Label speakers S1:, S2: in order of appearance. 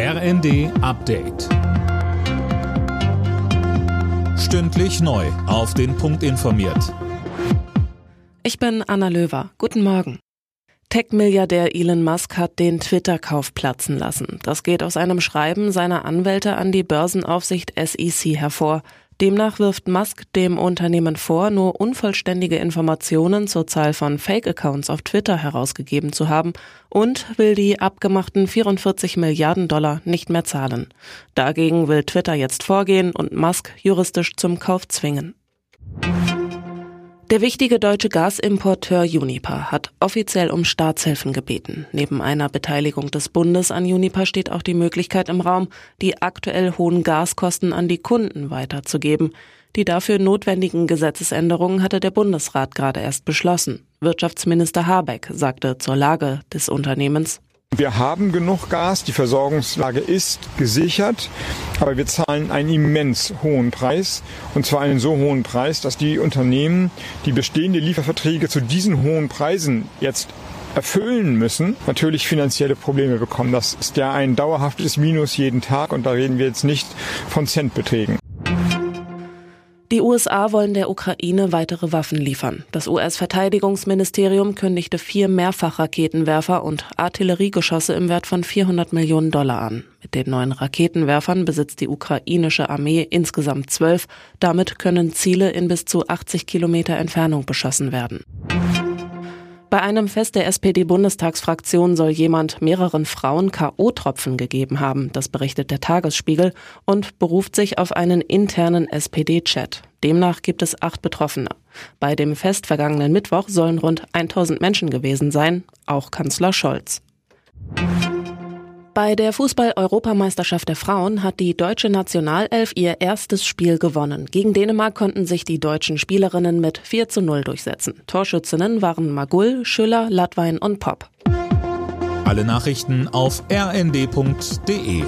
S1: RND Update. Stündlich neu. Auf den Punkt informiert.
S2: Ich bin Anna Löwer. Guten Morgen. Tech-Milliardär Elon Musk hat den Twitter-Kauf platzen lassen. Das geht aus einem Schreiben seiner Anwälte an die Börsenaufsicht SEC hervor. Demnach wirft Musk dem Unternehmen vor, nur unvollständige Informationen zur Zahl von Fake-Accounts auf Twitter herausgegeben zu haben und will die abgemachten 44 Milliarden Dollar nicht mehr zahlen. Dagegen will Twitter jetzt vorgehen und Musk juristisch zum Kauf zwingen. Der wichtige deutsche Gasimporteur Uniper hat offiziell um Staatshilfen gebeten. Neben einer Beteiligung des Bundes an Uniper steht auch die Möglichkeit im Raum, die aktuell hohen Gaskosten an die Kunden weiterzugeben. Die dafür notwendigen Gesetzesänderungen hatte der Bundesrat gerade erst beschlossen. Wirtschaftsminister Habeck sagte zur Lage des Unternehmens.
S3: Wir haben genug Gas, die Versorgungslage ist gesichert, aber wir zahlen einen immens hohen Preis und zwar einen so hohen Preis, dass die Unternehmen, die bestehende Lieferverträge zu diesen hohen Preisen jetzt erfüllen müssen, natürlich finanzielle Probleme bekommen. Das ist ja ein dauerhaftes Minus jeden Tag und da reden wir jetzt nicht von Centbeträgen.
S2: Die USA wollen der Ukraine weitere Waffen liefern. Das US-Verteidigungsministerium kündigte vier Mehrfachraketenwerfer und Artilleriegeschosse im Wert von 400 Millionen Dollar an. Mit den neuen Raketenwerfern besitzt die ukrainische Armee insgesamt zwölf. Damit können Ziele in bis zu 80 Kilometer Entfernung beschossen werden. Bei einem Fest der SPD-Bundestagsfraktion soll jemand mehreren Frauen K.O.-Tropfen gegeben haben, das berichtet der Tagesspiegel und beruft sich auf einen internen SPD-Chat. Demnach gibt es acht Betroffene. Bei dem Fest vergangenen Mittwoch sollen rund 1000 Menschen gewesen sein, auch Kanzler Scholz. Bei der Fußball-Europameisterschaft der Frauen hat die deutsche Nationalelf ihr erstes Spiel gewonnen. Gegen Dänemark konnten sich die deutschen Spielerinnen mit 4 zu 0 durchsetzen. Torschützinnen waren Magull, Schüller, Latwein und Popp.
S1: Alle Nachrichten auf rnd.de